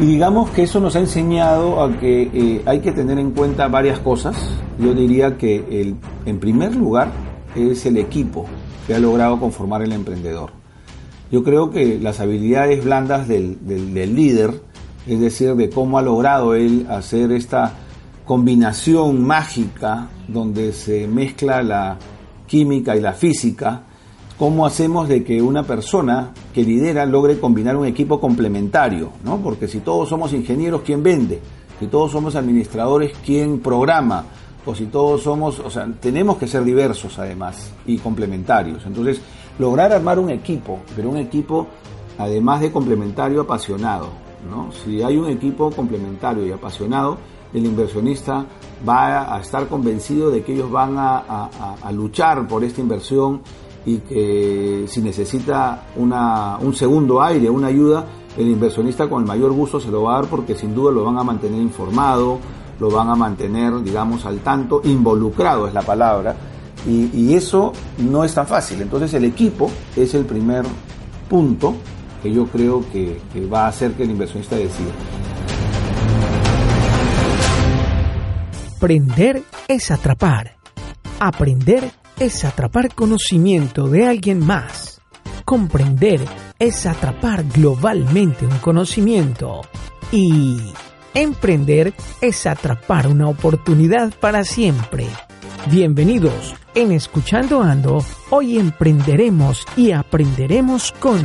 Y digamos que eso nos ha enseñado a que eh, hay que tener en cuenta varias cosas. Yo diría que el, en primer lugar es el equipo que ha logrado conformar el emprendedor. Yo creo que las habilidades blandas del, del líder, es decir, de cómo ha logrado él hacer esta combinación mágica donde se mezcla la química y la física, cómo hacemos de que una persona que lidera logre combinar un equipo complementario, ¿no? Porque si todos somos ingenieros, ¿quién vende? Si todos somos administradores, ¿quién programa? O si todos somos, o sea, tenemos que ser diversos además y complementarios. Entonces, lograr armar un equipo, pero un equipo además de complementario apasionado, ¿no? Si hay un equipo complementario y apasionado, el inversionista va a estar convencido de que ellos van a, a luchar por esta inversión y que si necesita una, un segundo aire, una ayuda, el inversionista con el mayor gusto se lo va a dar porque sin duda lo van a mantener informado, lo van a mantener, digamos, al tanto, involucrado es la palabra, y, eso no es tan fácil. Entonces el equipo es el primer punto que yo creo que, va a hacer que el inversionista decida. Aprender es atrapar. Aprender es atrapar conocimiento de alguien más. Comprender es atrapar globalmente un conocimiento. Y emprender es atrapar una oportunidad para siempre. Bienvenidos en Escuchando Ando. Hoy emprenderemos y aprenderemos con...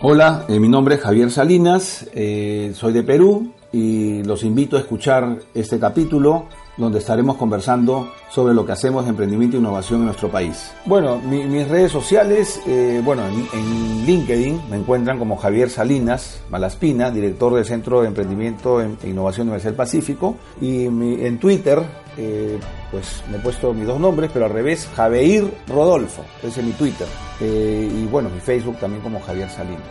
Hola, eh, mi nombre es Javier Salinas, eh, soy de Perú, y los invito a escuchar este capítulo donde estaremos conversando sobre lo que hacemos de emprendimiento e innovación en nuestro país. Bueno, mis redes sociales, eh, bueno, en, LinkedIn me encuentran como Javier Salinas Malaspina, director del Centro de Emprendimiento e Innovación Universal Pacífico, y en Twitter, eh, pues me he puesto mis dos nombres, pero al revés, Javier Rodolfo, ese es mi Twitter, eh, y bueno, mi Facebook también como Javier Salinas.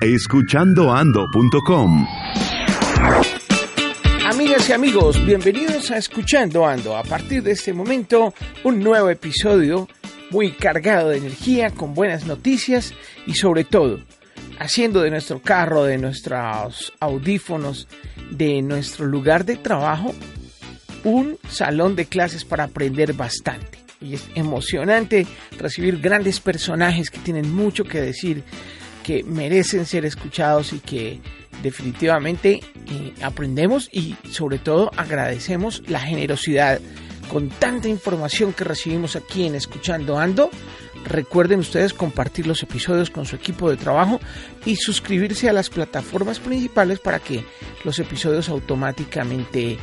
escuchandoando.com. Amigas y amigos, bienvenidos a Escuchando Ando. A partir de este momento, un nuevo episodio muy cargado de energía, con buenas noticias y sobre todo, haciendo de nuestro carro, de nuestros audífonos, de nuestro lugar de trabajo, un salón de clases para aprender bastante. Y es emocionante recibir grandes personajes que tienen mucho que decir que merecen ser escuchados y que definitivamente eh, aprendemos y sobre todo agradecemos la generosidad con tanta información que recibimos aquí en Escuchando Ando. Recuerden ustedes compartir los episodios con su equipo de trabajo y suscribirse a las plataformas principales para que los episodios automáticamente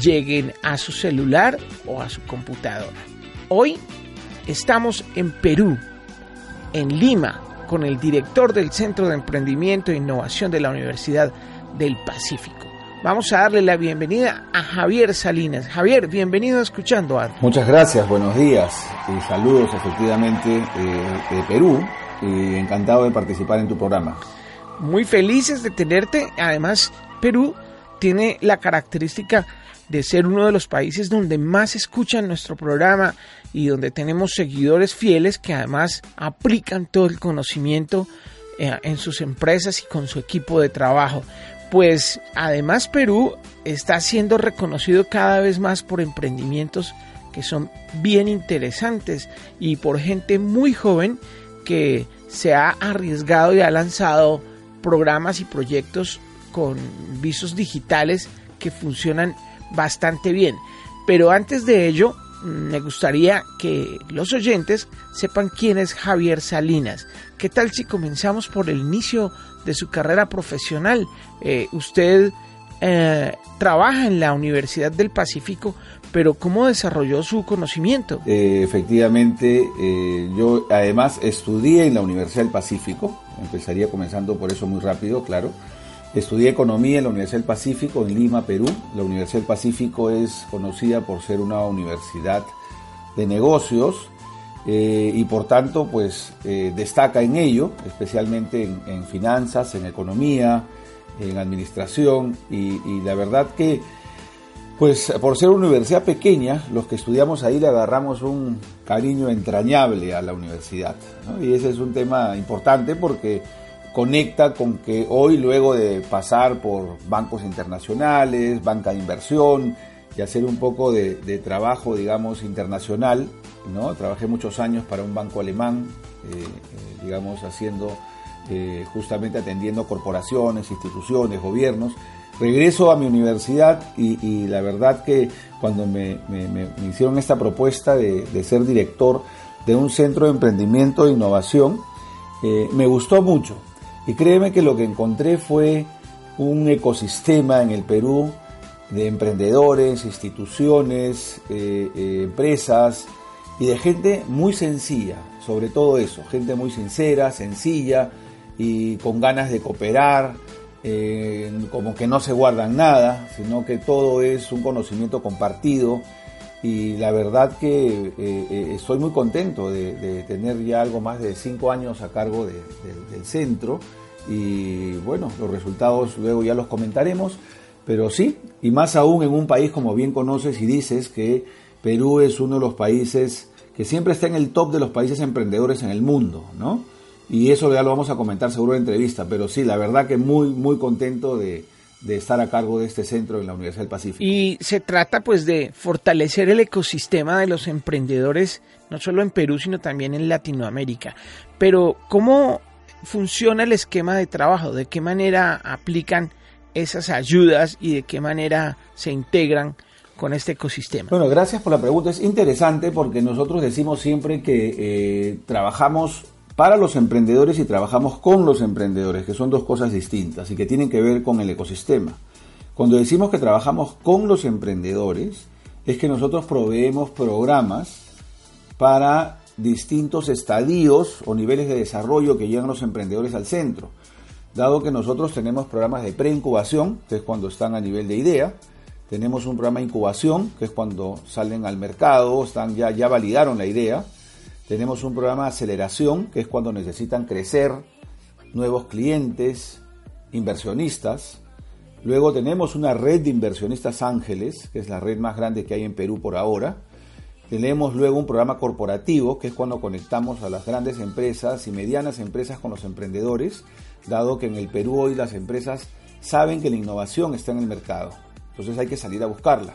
lleguen a su celular o a su computadora. Hoy estamos en Perú, en Lima, con el director del Centro de Emprendimiento e Innovación de la Universidad del Pacífico. Vamos a darle la bienvenida a Javier Salinas. Javier, bienvenido a Escuchando Arte. Muchas gracias, buenos días y saludos efectivamente eh, de Perú y encantado de participar en tu programa. Muy felices de tenerte. Además, Perú tiene la característica de ser uno de los países donde más escuchan nuestro programa y donde tenemos seguidores fieles que además aplican todo el conocimiento eh, en sus empresas y con su equipo de trabajo. Pues además Perú está siendo reconocido cada vez más por emprendimientos que son bien interesantes y por gente muy joven que se ha arriesgado y ha lanzado programas y proyectos con visos digitales que funcionan bastante bien. Pero antes de ello, me gustaría que los oyentes sepan quién es Javier Salinas. ¿Qué tal si comenzamos por el inicio de su carrera profesional? Eh, usted eh, trabaja en la Universidad del Pacífico, pero ¿cómo desarrolló su conocimiento? Eh, efectivamente, yo además estudié en la Universidad del Pacífico, empezaría comenzando por eso muy rápido, claro. Estudié economía en la Universidad del Pacífico en Lima, Perú. La Universidad del Pacífico es conocida por ser una universidad de negocios eh, y por tanto pues eh, destaca en ello, especialmente en, finanzas, en economía, en administración y, la verdad que Pues por ser una universidad pequeña, los que estudiamos ahí le agarramos un cariño entrañable a la universidad. Y ese es un tema importante porque conecta con que hoy, luego de pasar por bancos internacionales, banca de inversión y hacer un poco de, trabajo, digamos, internacional, ¿no? Trabajé muchos años para un banco alemán, eh, eh, digamos, haciendo, eh, justamente atendiendo corporaciones, instituciones, gobiernos. Regreso a mi universidad y, la verdad que cuando me, hicieron esta propuesta de, de, ser director de un centro de emprendimiento e innovación, me gustó mucho y créeme que lo que encontré fue un ecosistema en el Perú de emprendedores, instituciones, eh, eh, empresas y de gente muy sencilla, sobre todo eso, gente muy sincera, sencilla y con ganas de cooperar, eh, como que no se guardan nada, sino que todo es un conocimiento compartido y la verdad que estoy muy contento de, tener ya algo más de cinco años a cargo del centro y bueno, los resultados luego ya los comentaremos, pero sí, y más aún en un país como bien conoces y dices que Perú es uno de los países que siempre está en el top de los países emprendedores en el mundo, ¿no? Y eso ya lo vamos a comentar seguro en entrevista, pero sí, la verdad que muy, muy contento de, de estar a cargo de este centro en la Universidad del Pacífico. Y se trata pues de fortalecer el ecosistema de los emprendedores, no solo en Perú, sino también en Latinoamérica. Pero, ¿cómo funciona el esquema de trabajo? ¿De qué manera aplican esas ayudas y de qué manera se integran con este ecosistema? Bueno, gracias por la pregunta. Es interesante porque nosotros decimos siempre que eh, trabajamos para los emprendedores y trabajamos con los emprendedores, que son dos cosas distintas y que tienen que ver con el ecosistema. Cuando decimos que trabajamos con los emprendedores, es que nosotros proveemos programas para distintos estadios o niveles de desarrollo que llegan los emprendedores al centro. Dado que nosotros tenemos programas de preincubación, que es cuando están a nivel de idea, tenemos un programa de incubación, que es cuando salen al mercado, están ya, ya validaron la idea, tenemos un programa de aceleración, que es cuando necesitan crecer, nuevos clientes, inversionistas. Luego tenemos una red de inversionistas ángeles, que es la red más grande que hay en Perú por ahora tenemos luego un programa corporativo, que es cuando conectamos a las grandes empresas y medianas empresas con los emprendedores, dado que en el Perú hoy las empresas saben que la innovación está en el mercado. Entonces hay que salir a buscarla.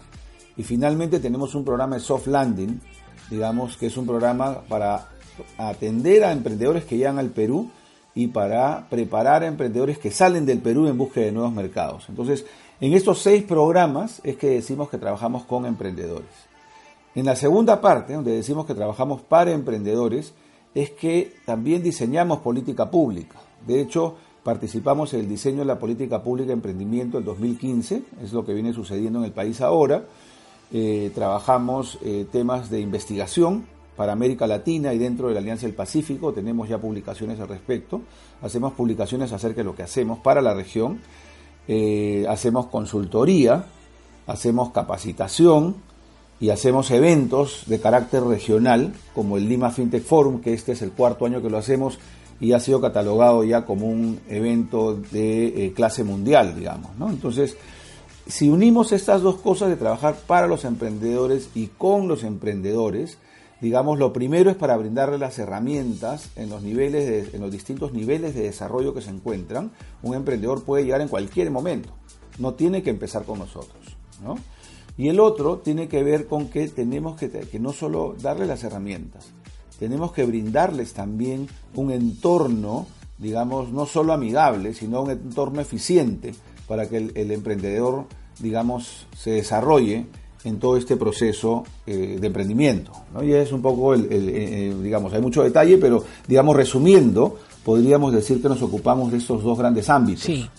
Y finalmente tenemos un programa de soft landing, digamos que es un programa para atender a emprendedores que llegan al Perú y para preparar a emprendedores que salen del Perú en busca de nuevos mercados. Entonces, en estos seis programas es que decimos que trabajamos con emprendedores. En la segunda parte, donde decimos que trabajamos para emprendedores, es que también diseñamos política pública. De hecho, participamos en el diseño de la política pública de emprendimiento en 2015, es lo que viene sucediendo en el país ahora. Eh, trabajamos eh, temas de investigación para América Latina y dentro de la Alianza del Pacífico, tenemos ya publicaciones al respecto. Hacemos publicaciones acerca de lo que hacemos para la región. Eh, hacemos consultoría, hacemos capacitación, y hacemos eventos de carácter regional, como el Lima FinTech Forum, que este es el cuarto año que lo hacemos y ha sido catalogado ya como un evento de clase mundial, digamos. ¿no? Entonces, si unimos estas dos cosas de trabajar para los emprendedores y con los emprendedores, digamos, lo primero es para brindarles las herramientas en los niveles, en los distintos niveles de desarrollo que se encuentran. Un emprendedor puede llegar en cualquier momento, no tiene que empezar con nosotros, ¿no? Y el otro tiene que ver con que tenemos que, que no solo darle las herramientas, tenemos que brindarles también un entorno, digamos, no solo amigable, sino un entorno eficiente para que el, emprendedor, digamos, se desarrolle en todo este proceso eh, de emprendimiento. Y es un poco, el, eh, eh, digamos, hay mucho detalle, pero, digamos, resumiendo, podríamos decir que nos ocupamos de estos dos grandes ámbitos. Sí.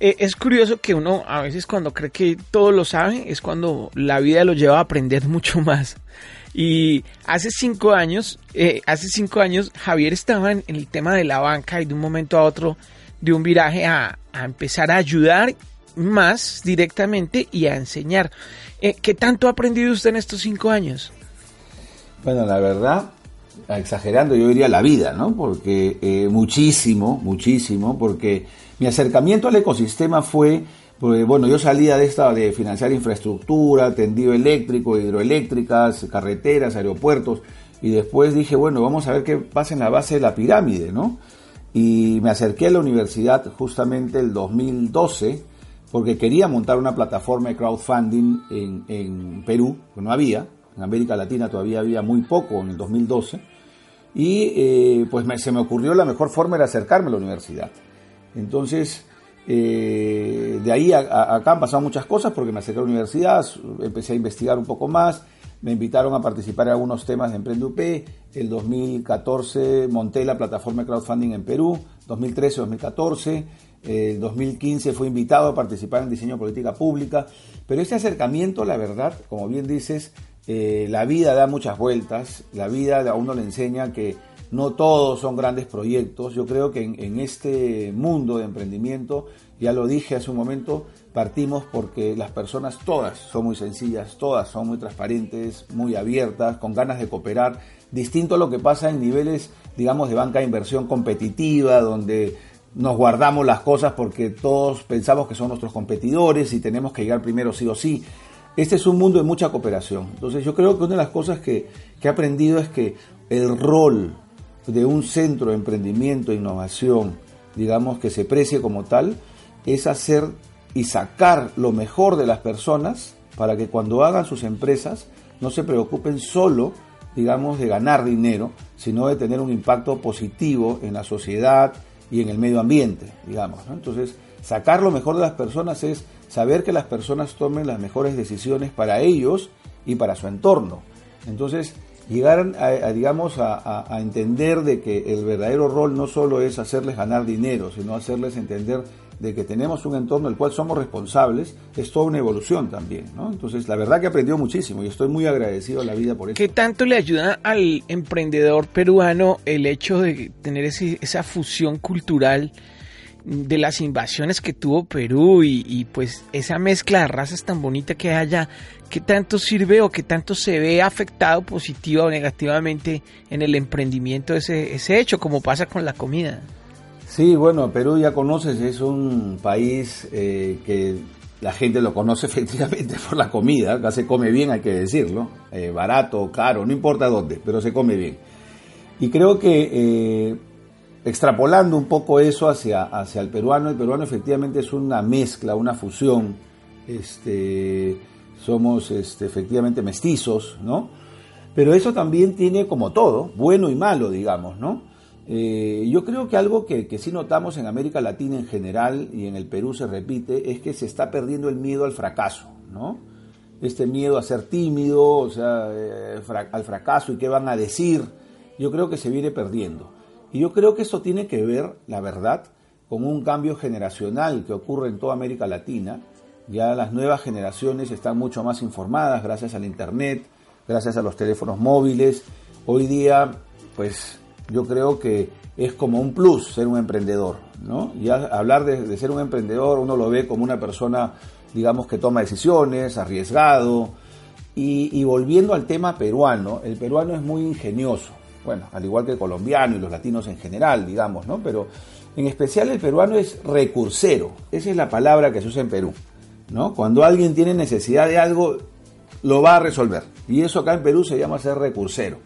Es curioso que uno a veces cuando cree que todo lo sabe es cuando la vida lo lleva a aprender mucho más. Y hace cinco años, hace cinco años Javier estaba en, el tema de la banca y de un momento a otro de un viraje a, empezar a ayudar más directamente y a enseñar. Eh, ¿Qué tanto ha aprendido usted en estos cinco años? Bueno, la verdad, exagerando, yo diría la vida, ¿no? Porque muchísimo, muchísimo, porque mi acercamiento al ecosistema fue Porque, bueno, yo salía de esta de financiar infraestructura, tendido eléctrico, hidroeléctricas, carreteras, aeropuertos, y después dije, bueno, vamos a ver qué pasa en la base de la pirámide, ¿no? Y me acerqué a la universidad justamente el 2012 porque quería montar una plataforma de crowdfunding en, en Perú, que no había, en América Latina todavía había muy poco en el 2012, y eh, pues se me ocurrió la mejor forma era acercarme a la universidad. Entonces, eh, de ahí a, acá han pasado muchas cosas porque me acerqué a la universidad, empecé a investigar un poco más, me invitaron a participar en algunos temas de Emprende UP. El 2014 monté la plataforma de crowdfunding en Perú, 2013-2014. El 2015 fue invitado a participar en diseño de política pública. Pero este acercamiento, la verdad, como bien dices, eh, la vida da muchas vueltas. La vida a uno le enseña que no todos son grandes proyectos. Yo creo que en, este mundo de emprendimiento, ya lo dije hace un momento, partimos porque las personas todas son muy sencillas, todas son muy transparentes, muy abiertas, con ganas de cooperar, distinto a lo que pasa en niveles, digamos, de banca de inversión competitiva, donde nos guardamos las cosas porque todos pensamos que son nuestros competidores y tenemos que llegar primero sí o sí. Este es un mundo de mucha cooperación. Entonces yo creo que una de las cosas que, que he aprendido es que el rol de un centro de emprendimiento e innovación, digamos, que se precie como tal, es hacer y sacar lo mejor de las personas para que cuando hagan sus empresas no se preocupen solo, digamos, de ganar dinero, sino de tener un impacto positivo en la sociedad y en el medio ambiente, digamos. Entonces, sacar lo mejor de las personas es saber que las personas tomen las mejores decisiones para ellos y para su entorno. Entonces, llegar a, digamos, a, entender de que el verdadero rol no solo es hacerles ganar dinero, sino hacerles entender de que tenemos un entorno del cual somos responsables, es toda una evolución también, ¿no? Entonces, la verdad que aprendió muchísimo y estoy muy agradecido a la vida por eso. ¿Qué tanto le ayuda al emprendedor peruano el hecho de tener esa fusión cultural de las invasiones que tuvo Perú y, pues esa mezcla de razas tan bonita que hay allá, ¿qué tanto sirve o qué tanto se ve afectado positiva o negativamente en el emprendimiento ese, ese hecho, como pasa con la comida? Sí, bueno, Perú ya conoces, es un país eh, que la gente lo conoce efectivamente por la comida, acá se come bien, hay que decirlo, eh, barato, caro, no importa dónde, pero se come bien. Y creo que eh, extrapolando un poco eso hacia, hacia el peruano, el peruano efectivamente es una mezcla, una fusión, este, somos este, efectivamente mestizos, ¿no? Pero eso también tiene como todo, bueno y malo, digamos, ¿no? Eh, yo creo que algo que, sí notamos en América Latina en general y en el Perú se repite es que se está perdiendo el miedo al fracaso, ¿no? Este miedo a ser tímido, o sea, eh, al fracaso y qué van a decir, yo creo que se viene perdiendo. Y yo creo que eso tiene que ver, la verdad, con un cambio generacional que ocurre en toda América Latina. Ya las nuevas generaciones están mucho más informadas gracias al Internet, gracias a los teléfonos móviles. Hoy día, pues yo creo que es como un plus ser un emprendedor, ¿no? Ya hablar de, ser un emprendedor uno lo ve como una persona, digamos, que toma decisiones, arriesgado. y volviendo al tema peruano, el peruano es muy ingenioso bueno, al igual que el colombiano y los latinos en general, digamos, ¿no? Pero en especial el peruano es recursero, esa es la palabra que se usa en Perú, ¿no? Cuando alguien tiene necesidad de algo, lo va a resolver. Y eso acá en Perú se llama ser recursero.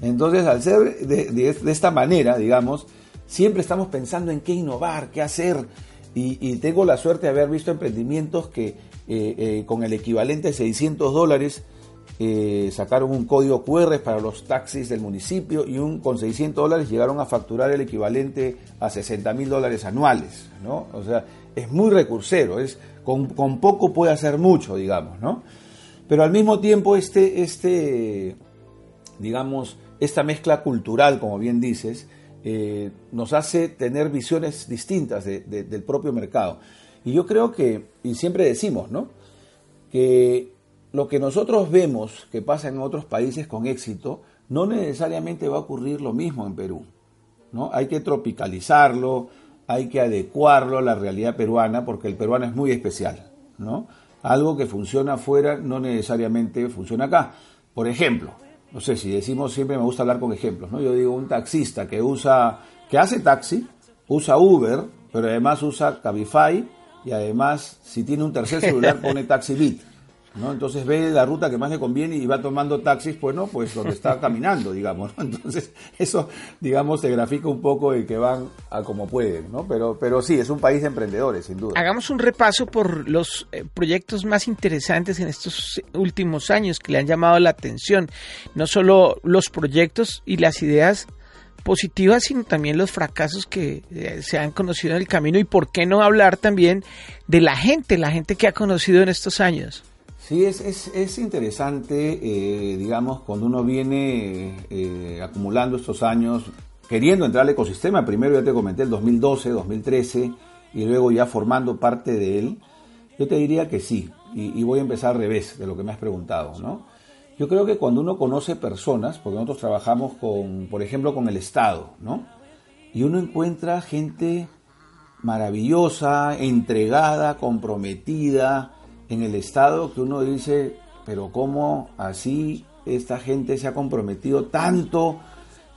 Entonces, al ser de, esta manera, digamos, siempre estamos pensando en qué innovar, qué hacer. Y, tengo la suerte de haber visto emprendimientos que eh, eh, con el equivalente a 600 dólares eh, sacaron un código QR para los taxis del municipio y con 600 dólares llegaron a facturar el equivalente a 60 mil dólares anuales, ¿no? O sea, es muy recursero, es, con, poco puede hacer mucho, digamos, ¿no? Pero al mismo tiempo este, este digamos, esta mezcla cultural, como bien dices, eh, nos hace tener visiones distintas del propio mercado. Y yo creo que, y siempre decimos, ¿no? Que lo que nosotros vemos que pasa en otros países con éxito, no necesariamente va a ocurrir lo mismo en Perú. ¿no? Hay que tropicalizarlo, hay que adecuarlo a la realidad peruana, porque el peruano es muy especial. ¿no? Algo que funciona afuera no necesariamente funciona acá. Por ejemplo, no sé si decimos siempre me gusta hablar con ejemplos, ¿no? Yo digo un taxista que usa, que hace taxi, usa Uber, pero además usa Cabify y además, si tiene un tercer celular, pone Taxi Beat. ¿No? Entonces ve la ruta que más le conviene y va tomando taxis, pues no, pues donde está caminando, digamos. Entonces, eso, digamos, se grafica un poco de que van a como pueden, ¿no? Pero, pero sí, es un país de emprendedores, sin duda. Hagamos un repaso por los eh, proyectos más interesantes en estos últimos años que le han llamado la atención. No solo los proyectos y las ideas positivas, sino también los fracasos que eh, se han conocido en el camino y por qué no hablar también de la gente, la gente que ha conocido en estos años. Sí, es, es, es interesante, eh, digamos, cuando uno viene eh, acumulando estos años, queriendo entrar al ecosistema, primero ya te comenté el 2012, 2013, y luego ya formando parte de él, yo te diría que sí, y, voy a empezar al revés de lo que me has preguntado, ¿no? Yo creo que cuando uno conoce personas, porque nosotros trabajamos con, por ejemplo, con el Estado, ¿no? Y uno encuentra gente maravillosa, entregada, comprometida, en el Estado que uno dice, pero ¿cómo así esta gente se ha comprometido tanto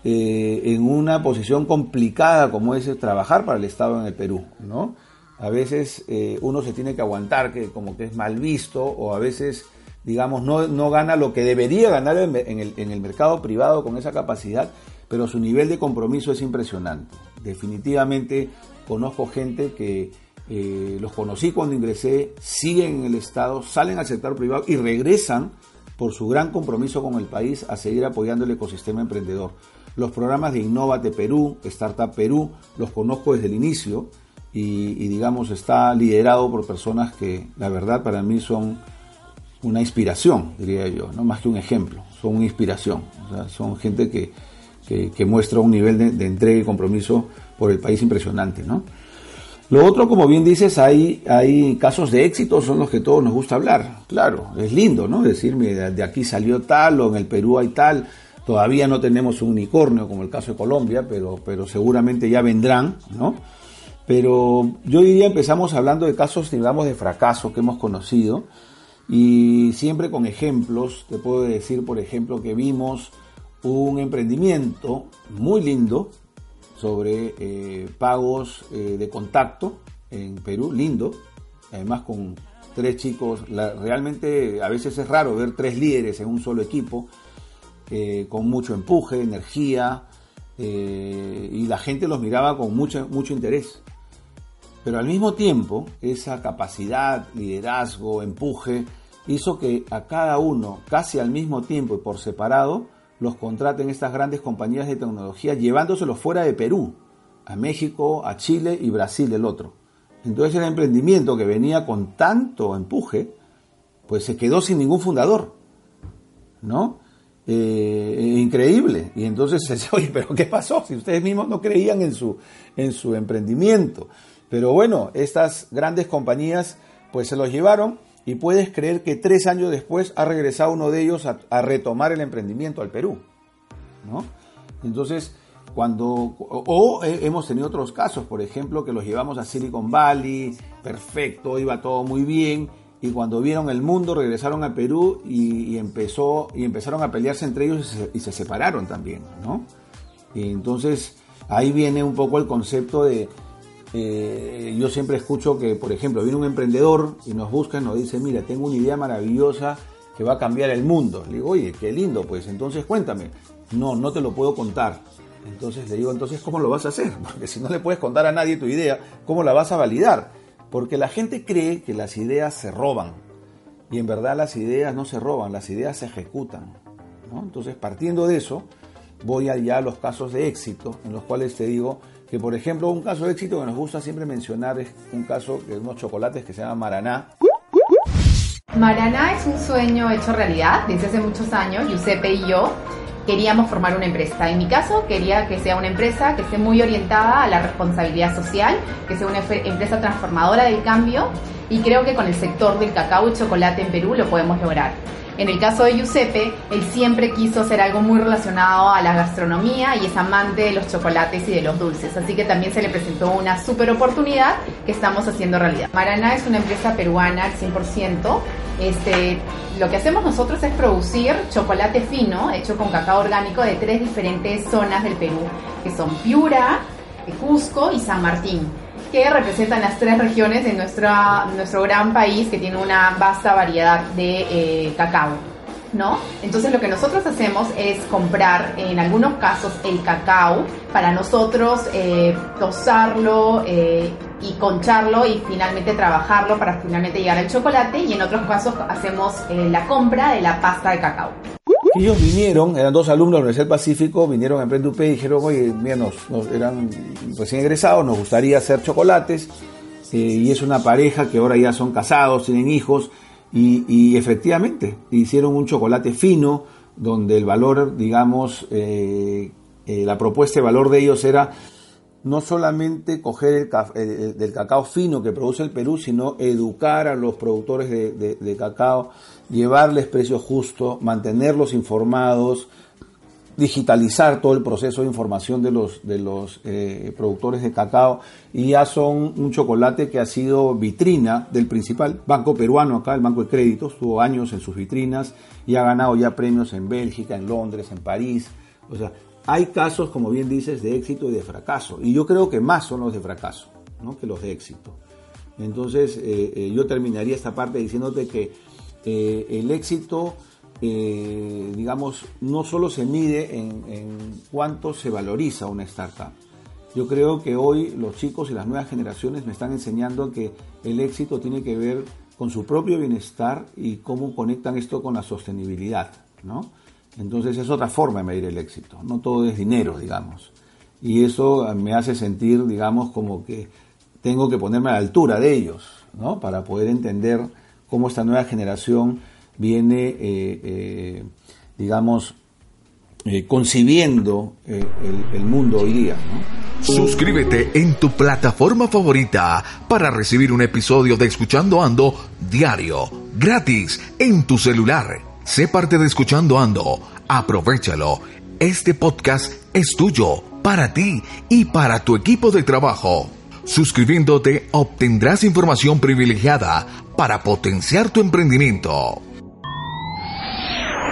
eh, en una posición complicada como es trabajar para el Estado en el Perú? ¿no? A veces eh, uno se tiene que aguantar que como que es mal visto o a veces digamos, no, no gana lo que debería ganar en el, en el mercado privado con esa capacidad, pero su nivel de compromiso es impresionante. Definitivamente conozco gente que eh, los conocí cuando ingresé, siguen en el Estado, salen al sector privado y regresan por su gran compromiso con el país a seguir apoyando el ecosistema emprendedor. Los programas de Innovate Perú, Startup Perú, los conozco desde el inicio y, digamos está liderado por personas que la verdad para mí son una inspiración, diría yo, no más que un ejemplo, son una inspiración, son gente que, muestra un nivel de, de entrega y compromiso por el país impresionante, ¿no? Lo otro, como bien dices, hay, hay casos de éxito, son los que todos nos gusta hablar. Claro, es lindo, ¿no? Decirme, de aquí salió tal o en el Perú hay tal. Todavía no tenemos un unicornio como el caso de Colombia, pero, pero seguramente ya vendrán, ¿no? Pero yo diría empezamos hablando de casos, digamos, de fracaso que hemos conocido y siempre con ejemplos. Te puedo decir, por ejemplo, que vimos un emprendimiento muy lindo sobre eh, pagos eh, de contacto en Perú, lindo, además con tres chicos, realmente a veces es raro ver tres líderes en un solo equipo, eh, con mucho empuje, energía, y la gente los miraba con mucho, mucho interés. Pero al mismo tiempo, esa capacidad, liderazgo, empuje, hizo que a cada uno, casi al mismo tiempo y por separado, los contraten estas grandes compañías de tecnología llevándoselos fuera de Perú, a México, a Chile y Brasil el otro. Entonces el emprendimiento que venía con tanto empuje, pues se quedó sin ningún fundador, ¿no? Eh, increíble. Y entonces se dice, oye, pero ¿qué pasó? Si ustedes mismos no creían en su, en su emprendimiento. Pero bueno, estas grandes compañías pues se los llevaron y puedes creer que tres años después ha regresado uno de ellos a, retomar el emprendimiento al Perú. ¿no? Entonces, cuando, o, hemos tenido otros casos, por ejemplo, que los llevamos a Silicon Valley, perfecto, iba todo muy bien, y cuando vieron el mundo regresaron a Perú y, empezó, y empezaron a pelearse entre ellos y se, separaron también, ¿no? Y entonces ahí viene un poco el concepto de, eh, yo siempre escucho que, por ejemplo, viene un emprendedor y nos busca y nos dice, mira, tengo una idea maravillosa que va a cambiar el mundo. Le digo, oye, qué lindo, pues entonces cuéntame. No, no te lo puedo contar. Entonces le digo, entonces, ¿cómo lo vas a hacer? Porque si no le puedes contar a nadie tu idea, ¿cómo la vas a validar? Porque la gente cree que las ideas se roban. Y en verdad las ideas no se roban, las ideas se ejecutan. Entonces, partiendo de eso, voy allá a los casos de éxito, en los cuales te digo, que por ejemplo un caso de éxito que nos gusta siempre mencionar es un caso de unos chocolates que se llama Maraná. Maraná es un sueño hecho realidad desde hace muchos años. Giuseppe y yo queríamos formar una empresa. En mi caso, quería que sea una empresa que esté muy orientada a la responsabilidad social, que sea una empresa transformadora del cambio y creo que con el sector del cacao y chocolate en Perú lo podemos lograr. En el caso de Giuseppe, él siempre quiso hacer algo muy relacionado a la gastronomía y es amante de los chocolates y de los dulces, así que también se le presentó una super oportunidad que estamos haciendo realidad. Maraná es una empresa peruana al 100%. Este, lo que hacemos nosotros es producir chocolate fino hecho con cacao orgánico de tres diferentes zonas del Perú, que son Piura, Cusco y San Martín. Que representan las tres regiones de nuestra, nuestro gran país que tiene una vasta variedad de eh, cacao. ¿no? Entonces lo que nosotros hacemos es comprar en algunos casos el cacao para nosotros eh, tosarlo eh, y concharlo y finalmente trabajarlo para finalmente llegar al chocolate y en otros casos hacemos la compra de la pasta de cacao. Ellos vinieron, eran dos alumnos de la Universidad del Pacífico, vinieron a Emprende y dijeron, oye, mira, nos, eran recién egresados, nos gustaría hacer chocolates, y es una pareja que ahora ya son casados, tienen hijos, y, efectivamente, hicieron un chocolate fino, donde el valor, digamos, eh, eh, la propuesta de valor de ellos era no solamente coger el, del cacao fino que produce el Perú, sino educar a los productores de cacao, llevarles precios justos, mantenerlos informados, digitalizar todo el proceso de información de los, de los eh, productores de cacao y ya son un chocolate que ha sido vitrina del principal banco peruano acá, el Banco de Créditos, tuvo años en sus vitrinas y ha ganado ya premios en Bélgica, en Londres, en París. O sea, hay casos, como bien dices, de éxito y de fracaso. Y yo creo que más son los de fracaso ¿no? que los de éxito. Entonces, eh, eh, yo terminaría esta parte diciéndote que el éxito eh, digamos, no solo se mide en, cuánto se valoriza una startup. Yo creo que hoy los chicos y las nuevas generaciones me están enseñando que el éxito tiene que ver con su propio bienestar y cómo conectan esto con la sostenibilidad, ¿no? Entonces es otra forma de medir el éxito, no todo es dinero, digamos. Y eso me hace sentir, digamos, como que tengo que ponerme a la altura de ellos, ¿no? Para poder entender cómo esta nueva generación viene, eh, eh, digamos, eh, concibiendo el, mundo hoy día. Suscríbete en tu plataforma favorita para recibir un episodio de Escuchando Ando diario, gratis, en tu celular. Sé parte de Escuchando Ando. Aprovechalo. Este podcast es tuyo, para ti y para tu equipo de trabajo. Suscribiéndote obtendrás información privilegiada para potenciar tu emprendimiento.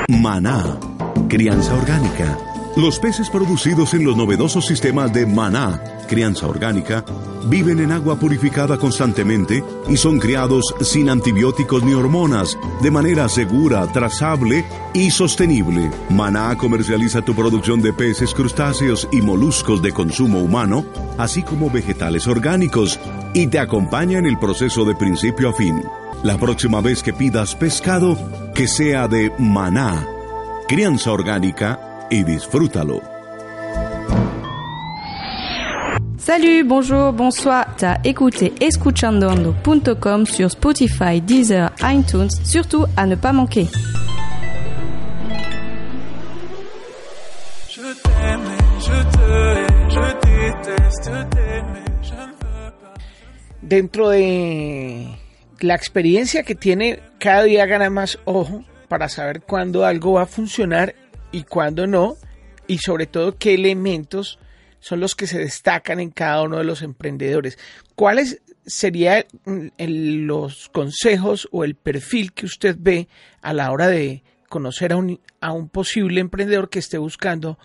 Maná, crianza orgánica. Los peces producidos en los novedosos sistemas de Maná, crianza orgánica, viven en agua purificada constantemente y son criados sin antibióticos ni hormonas, de manera segura, trazable y sostenible. Maná comercializa tu producción de peces, crustáceos y moluscos de consumo humano, así como vegetales orgánicos, y te acompaña en el proceso de principio a fin. La próxima vez que pidas pescado, que sea de maná, crianza orgánica y disfrútalo. Salut, bonjour, bonsoir. T'as écouté escuchandoando.com sur Spotify, Deezer, iTunes, surtout à ne pas manquer. Je t'aime, je te je déteste je ne veux pas. Dentro de la experiencia que tiene cada día gana más ojo para saber cuándo algo va a funcionar y cuándo no, y sobre todo qué elementos son los que se destacan en cada uno de los emprendedores. ¿Cuáles serían los consejos o el perfil que usted ve a la hora de conocer a un, a un posible emprendedor que esté buscando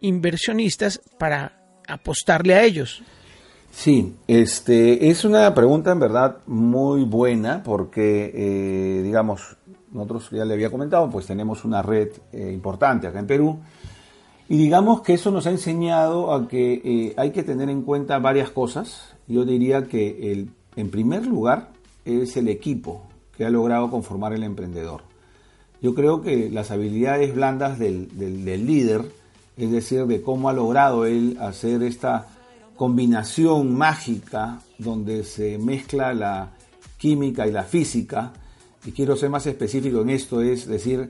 inversionistas para apostarle a ellos? Sí, este, es una pregunta en verdad muy buena porque, eh, digamos, nosotros ya le había comentado, pues tenemos una red eh, importante acá en Perú y digamos que eso nos ha enseñado a que eh, hay que tener en cuenta varias cosas. Yo diría que el, en primer lugar es el equipo que ha logrado conformar el emprendedor. Yo creo que las habilidades blandas del, del líder, es decir, de cómo ha logrado él hacer esta combinación mágica donde se mezcla la química y la física, y quiero ser más específico en esto, es decir,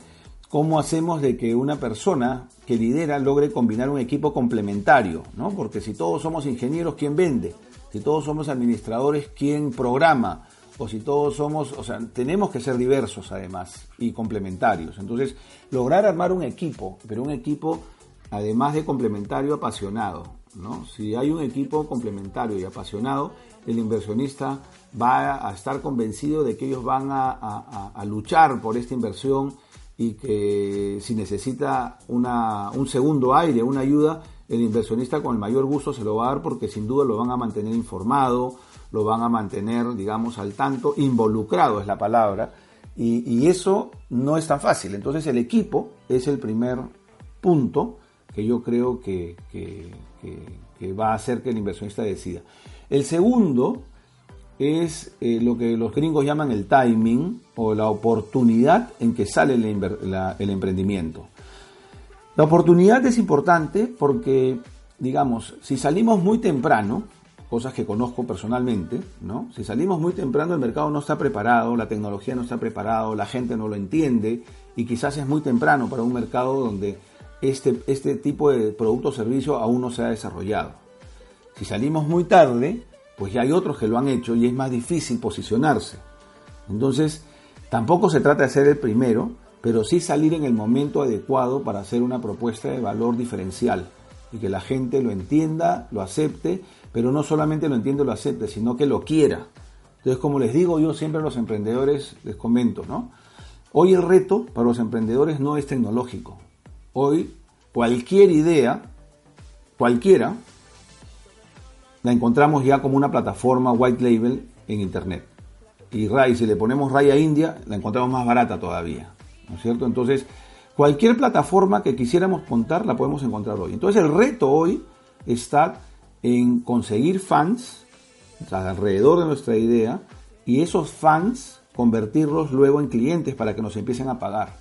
cómo hacemos de que una persona que lidera logre combinar un equipo complementario, ¿no? Porque si todos somos ingenieros, ¿quién vende? Si todos somos administradores, ¿quién programa? O si todos somos, o sea, tenemos que ser diversos además y complementarios. Entonces, lograr armar un equipo, pero un equipo además de complementario apasionado, si hay un equipo complementario y apasionado, el inversionista va a estar convencido de que ellos van a, luchar por esta inversión y que si necesita un segundo aire, una ayuda, el inversionista con el mayor gusto se lo va a dar porque sin duda lo van a mantener informado, lo van a mantener, digamos, al tanto, involucrado es la palabra, y, eso no es tan fácil. Entonces el equipo es el primer punto que yo creo que, va a hacer que el inversionista decida. El segundo es eh, lo que los gringos llaman el timing o la oportunidad en que sale el emprendimiento. La oportunidad es importante porque, digamos, si salimos muy temprano, cosas que conozco personalmente, ¿no? Si salimos muy temprano, el mercado no está preparado, la tecnología no está preparado, la gente no lo entiende y quizás es muy temprano para un mercado donde este, este tipo de producto o servicio aún no se ha desarrollado. Si salimos muy tarde, pues ya hay otros que lo han hecho y es más difícil posicionarse. Entonces, tampoco se trata de ser el primero, pero sí salir en el momento adecuado para hacer una propuesta de valor diferencial y que la gente lo entienda, lo acepte, pero no solamente lo entienda y lo acepte, sino que lo quiera. Entonces, como les digo yo siempre a los emprendedores, les comento, ¿no? Hoy el reto para los emprendedores no es tecnológico. Hoy cualquier idea, cualquiera, la encontramos ya como una plataforma white label en Internet. Y RAI, si le ponemos RAI a India, la encontramos más barata todavía. ¿No es cierto? Entonces, Cualquier plataforma que quisiéramos contar la podemos encontrar hoy. Entonces el reto hoy está en conseguir fans alrededor de nuestra idea y esos fans convertirlos luego en clientes para que nos empiecen a pagar.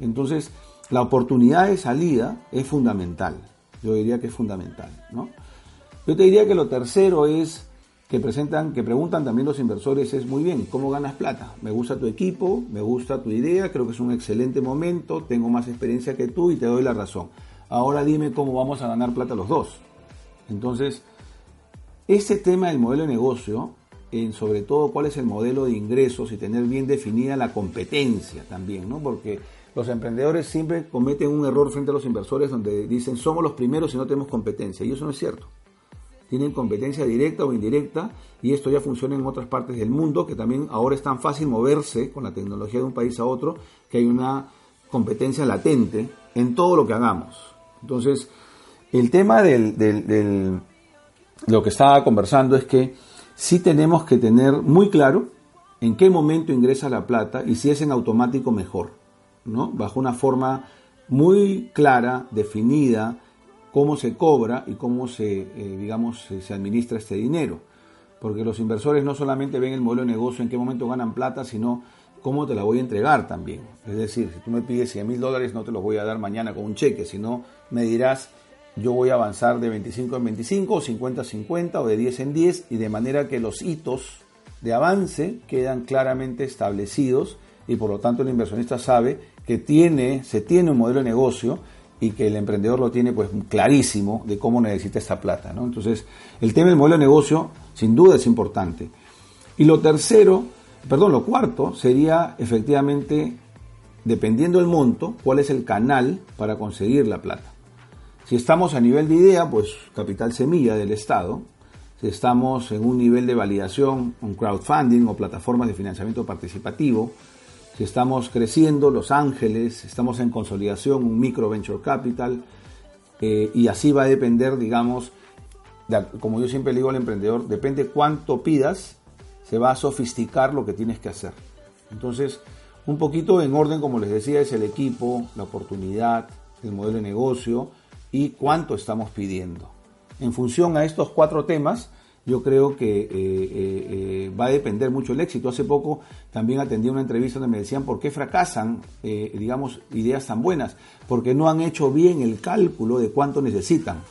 Entonces la oportunidad de salida es fundamental. Yo diría que es fundamental. ¿no? Yo te diría que lo tercero es que presentan, que preguntan también los inversores es muy bien, ¿cómo ganas plata? Me gusta tu equipo, me gusta tu idea, creo que es un excelente momento, tengo más experiencia que tú y te doy la razón. Ahora dime cómo vamos a ganar plata los dos. Entonces, ese tema del modelo de negocio, en sobre todo cuál es el modelo de ingresos y tener bien definida la competencia también, ¿no? Porque los emprendedores siempre cometen un error frente a los inversores donde dicen somos los primeros y no tenemos competencia. Y eso no es cierto tienen competencia directa o indirecta y esto ya funciona en otras partes del mundo, que también ahora es tan fácil moverse con la tecnología de un país a otro, que hay una competencia latente en todo lo que hagamos. Entonces, el tema del, lo que estaba conversando es que sí tenemos que tener muy claro en qué momento ingresa la plata y si es en automático mejor, ¿no? Bajo una forma muy clara, definida, cómo se cobra y cómo se, eh, digamos, se administra este dinero. Porque los inversores no solamente ven el modelo de negocio, en qué momento ganan plata, sino cómo te la voy a entregar también. Es decir, si tú me pides 100 mil dólares, no te los voy a dar mañana con un cheque, sino me dirás, yo voy a avanzar de 25 en 25, o 50 en 50, o de 10 en 10, y de manera que los hitos de avance quedan claramente establecidos y por lo tanto el inversionista sabe que tiene, se tiene un modelo de negocio y que el emprendedor lo tiene pues clarísimo de cómo necesita esta plata. ¿no? Entonces, el tema del modelo de negocio sin duda es importante. Y lo tercero, perdón, lo cuarto sería efectivamente, dependiendo del monto, cuál es el canal para conseguir la plata. Si estamos a nivel de idea, pues capital semilla del Estado. Si estamos en un nivel de validación, un crowdfunding o plataformas de financiamiento participativo, estamos creciendo, Los Ángeles, estamos en consolidación, un micro venture capital, eh, y así va a depender, digamos, como yo siempre le digo al emprendedor, depende cuánto pidas, se va a sofisticar lo que tienes que hacer. Entonces, un poquito en orden, como les decía, es el equipo, la oportunidad, el modelo de negocio y cuánto estamos pidiendo. En función a estos cuatro temas, yo creo que eh, eh, eh, va a depender mucho el éxito. Hace poco también atendí una entrevista donde me decían por qué fracasan, digamos, ideas tan buenas, porque no han hecho bien el cálculo de cuánto necesitan.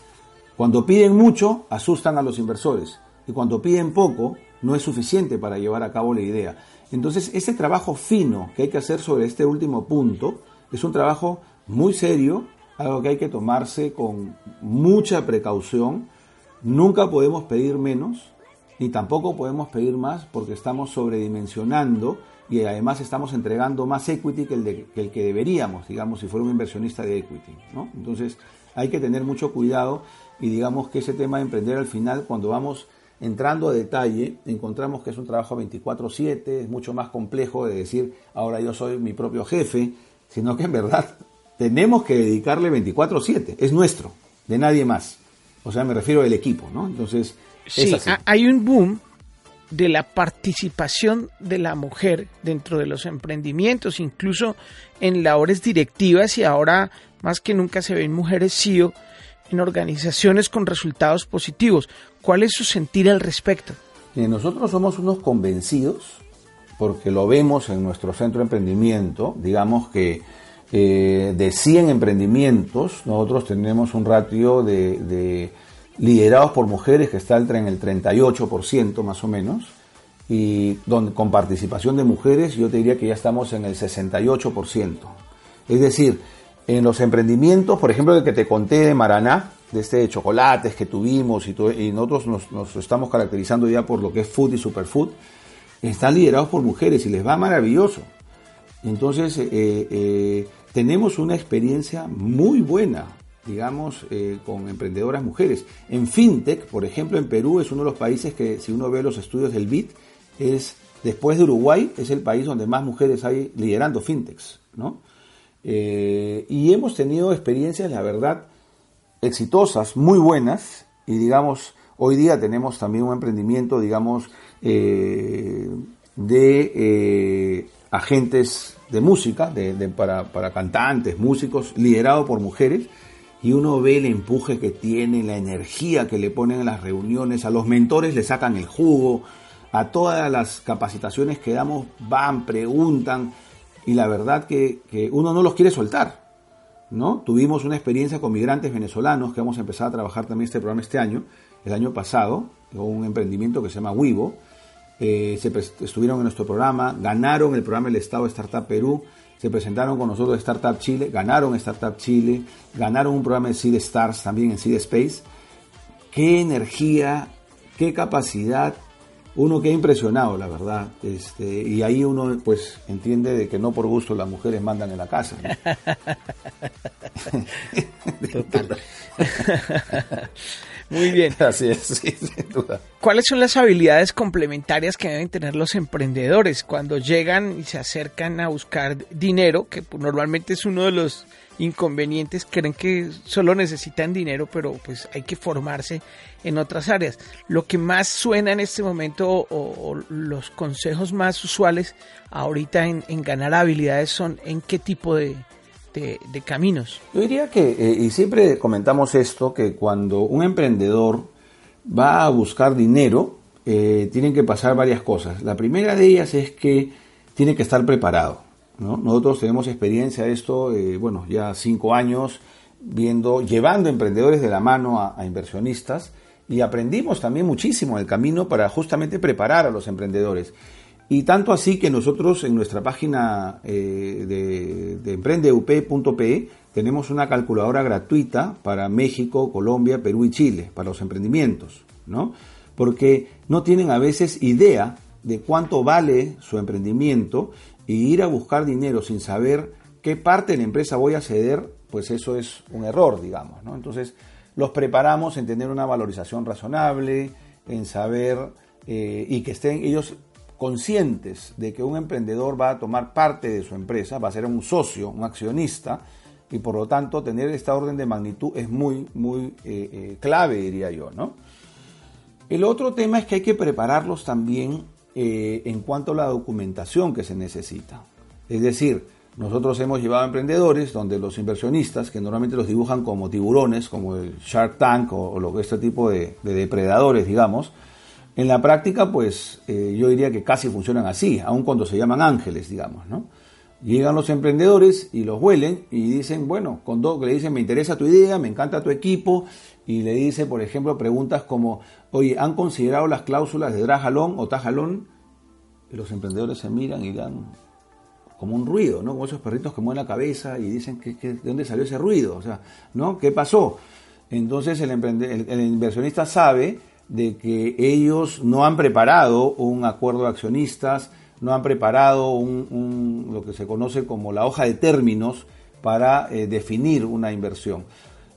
Cuando piden mucho, asustan a los inversores, y cuando piden poco, no es suficiente para llevar a cabo la idea. Entonces, ese trabajo fino que hay que hacer sobre este último punto es un trabajo muy serio, algo que hay que tomarse con mucha precaución, Nunca podemos pedir menos, ni tampoco podemos pedir más porque estamos sobredimensionando y además estamos entregando más equity que el, que, deberíamos, digamos, si fuera un inversionista de equity. Entonces hay que tener mucho cuidado y digamos que ese tema de emprender al final, cuando vamos entrando a detalle, encontramos que es un trabajo 24/7, es mucho más complejo de decir, ahora yo soy mi propio jefe, sino que en verdad tenemos que dedicarle 24/7, es nuestro. de nadie más. O sea, me refiero al equipo, ¿no? Entonces, sí, hay un boom de la participación de la mujer dentro de los emprendimientos, incluso en labores directivas y ahora más que nunca se ven mujeres CEO en organizaciones con resultados positivos. ¿Cuál es su sentir al respecto? nosotros somos unos convencidos, porque lo vemos en nuestro centro de emprendimiento, digamos que eh, de 100 emprendimientos, nosotros tenemos un ratio de liderados por mujeres que está en el 38% más o menos, y con participación de mujeres yo te diría que ya estamos en el 68%. Es decir, en los emprendimientos, por ejemplo, el que te conté de Maraná, de este de chocolates que tuvimos y, y nosotros nos, estamos caracterizando ya por lo que es food y superfood, están liderados por mujeres y les va maravilloso. Entonces, eh, eh, tenemos una experiencia muy buena digamos, eh, con emprendedoras mujeres. En FinTech, por ejemplo, en Perú es uno de los países que, si uno ve los estudios del BIT, es, después de Uruguay, es el país donde más mujeres hay liderando FinTechs, ¿no? Eh, y hemos tenido experiencias, la verdad, exitosas, muy buenas, y digamos, hoy día tenemos también un emprendimiento, digamos, eh, de agentes de música, de, para, para cantantes, músicos, liderado por mujeres, y uno ve el empuje que tiene, la energía que le ponen en las reuniones, a los mentores le sacan el jugo, a todas las capacitaciones que damos van, preguntan, y la verdad que, uno no los quiere soltar. ¿no? Tuvimos una experiencia con migrantes venezolanos que vamos a empezar a trabajar también este programa este año, el año pasado, con un emprendimiento que se llama Wivo. Eh, se estuvieron en nuestro programa, ganaron el programa El Estado Startup Perú, se presentaron con nosotros Startup Chile, ganaron Startup Chile, ganaron un programa de Seed Stars también en Seed Space. Qué energía, qué capacidad, uno queda impresionado, la verdad. Este, y ahí uno pues entiende de que no por gusto las mujeres mandan en la casa. Total. Muy bien. Así es, sin duda. ¿Cuáles son las habilidades complementarias que deben tener los emprendedores cuando llegan y se acercan a buscar dinero, que normalmente es uno de los inconvenientes, creen que solo necesitan dinero, pero pues hay que formarse en otras áreas. Lo que más suena en este momento o, los consejos más usuales ahorita en ganar habilidades son en qué tipo de, de, caminos. Yo diría que, eh, y siempre comentamos esto, que cuando un emprendedor va a buscar dinero, eh, tienen que pasar varias cosas. La primera de ellas es que tiene que estar preparado. Nosotros tenemos experiencia de esto, eh, bueno, ya cinco años, viendo, llevando emprendedores de la mano a, a inversionistas y aprendimos también muchísimo el camino para justamente preparar a los emprendedores. Y tanto así que nosotros en nuestra página eh, de, de emprendeup.pe tenemos una calculadora gratuita para México, Colombia, Perú y Chile, para los emprendimientos, ¿no? Porque no tienen a veces idea de cuánto vale su emprendimiento y ir a buscar dinero sin saber qué parte de la empresa voy a ceder, pues eso es un error, digamos, ¿no? Entonces, los preparamos en tener una valorización razonable, en saber eh, y que estén ellos conscientes de que un emprendedor va a tomar parte de su empresa, va a ser un socio, un accionista, y por lo tanto tener esta orden de magnitud es muy, muy eh, eh, clave, diría yo, ¿no? El otro tema es que hay que prepararlos también eh, en cuanto a la documentación que se necesita. Es decir, nosotros hemos llevado a emprendedores donde los inversionistas, que normalmente los dibujan como tiburones, como el Shark Tank o, que este tipo de depredadores, digamos, en la práctica, pues eh, yo diría que casi funcionan así, aun cuando se llaman ángeles, digamos, ¿no? Llegan los emprendedores y los huelen y dicen, bueno, con todo, le dicen, me interesa tu idea, me encanta tu equipo, y le dice, por ejemplo, preguntas como, oye, ¿han considerado las cláusulas de drajalón o tajalón? Y los emprendedores se miran y dan como un ruido, ¿no? Como esos perritos que mueven la cabeza y dicen, ¿de dónde salió ese ruido? O sea, ¿no? ¿Qué pasó? Entonces el, el inversionista sabe de que ellos no han preparado un acuerdo de accionistas, no han preparado un, lo que se conoce como la hoja de términos para eh, definir una inversión.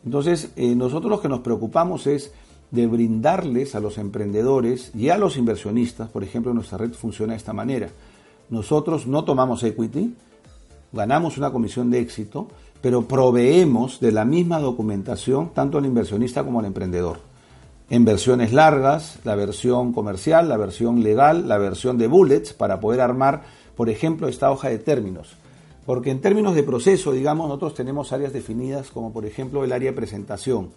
Entonces, eh, nosotros lo que nos preocupamos es de brindarles a los emprendedores y a los inversionistas, por ejemplo, nuestra red funciona de esta manera. Nosotros no tomamos equity, ganamos una comisión de éxito, pero proveemos de la misma documentación tanto al inversionista como al emprendedor. En versiones largas, la versión comercial, la versión legal, la versión de bullets, para poder armar, por ejemplo, esta hoja de términos. Porque en términos de proceso, digamos, nosotros tenemos áreas definidas como por ejemplo el área de presentación,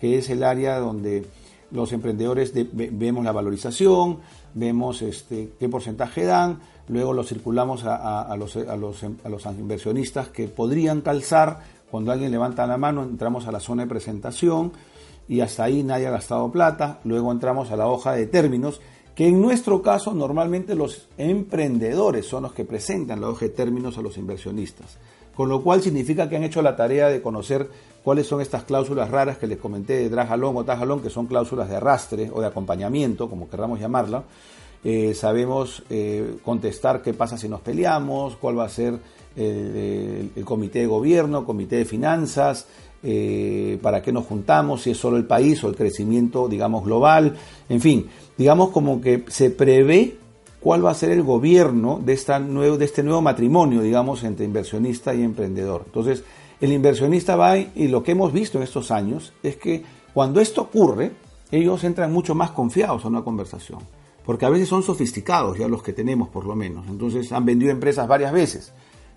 que es el área donde los emprendedores vemos la valorización, vemos este, qué porcentaje dan, luego lo circulamos a, los, inversionistas que podrían calzar, cuando alguien levanta la mano entramos a la zona de presentación y hasta ahí nadie ha gastado plata, luego entramos a la hoja de términos, que en nuestro caso normalmente los emprendedores son los que presentan la hoja de términos a los inversionistas, con lo cual significa que han hecho la tarea de conocer cuáles son estas cláusulas raras que les comenté de drajalón o tajalón, que son cláusulas de arrastre o de acompañamiento, como queramos llamarla. Eh, sabemos eh, contestar qué pasa si nos peleamos, cuál va a ser el, comité de gobierno, comité de finanzas, eh, para qué nos juntamos, si es solo el país o el crecimiento, digamos, global, en fin, digamos como que se prevé cuál va a ser el gobierno de, esta nuevo, de este nuevo matrimonio, digamos, entre inversionista y emprendedor. Entonces, el inversionista va y lo que hemos visto en estos años es que cuando esto ocurre, ellos entran mucho más confiados a una conversación, porque a veces son sofisticados ya los que tenemos por lo menos, entonces han vendido empresas varias veces.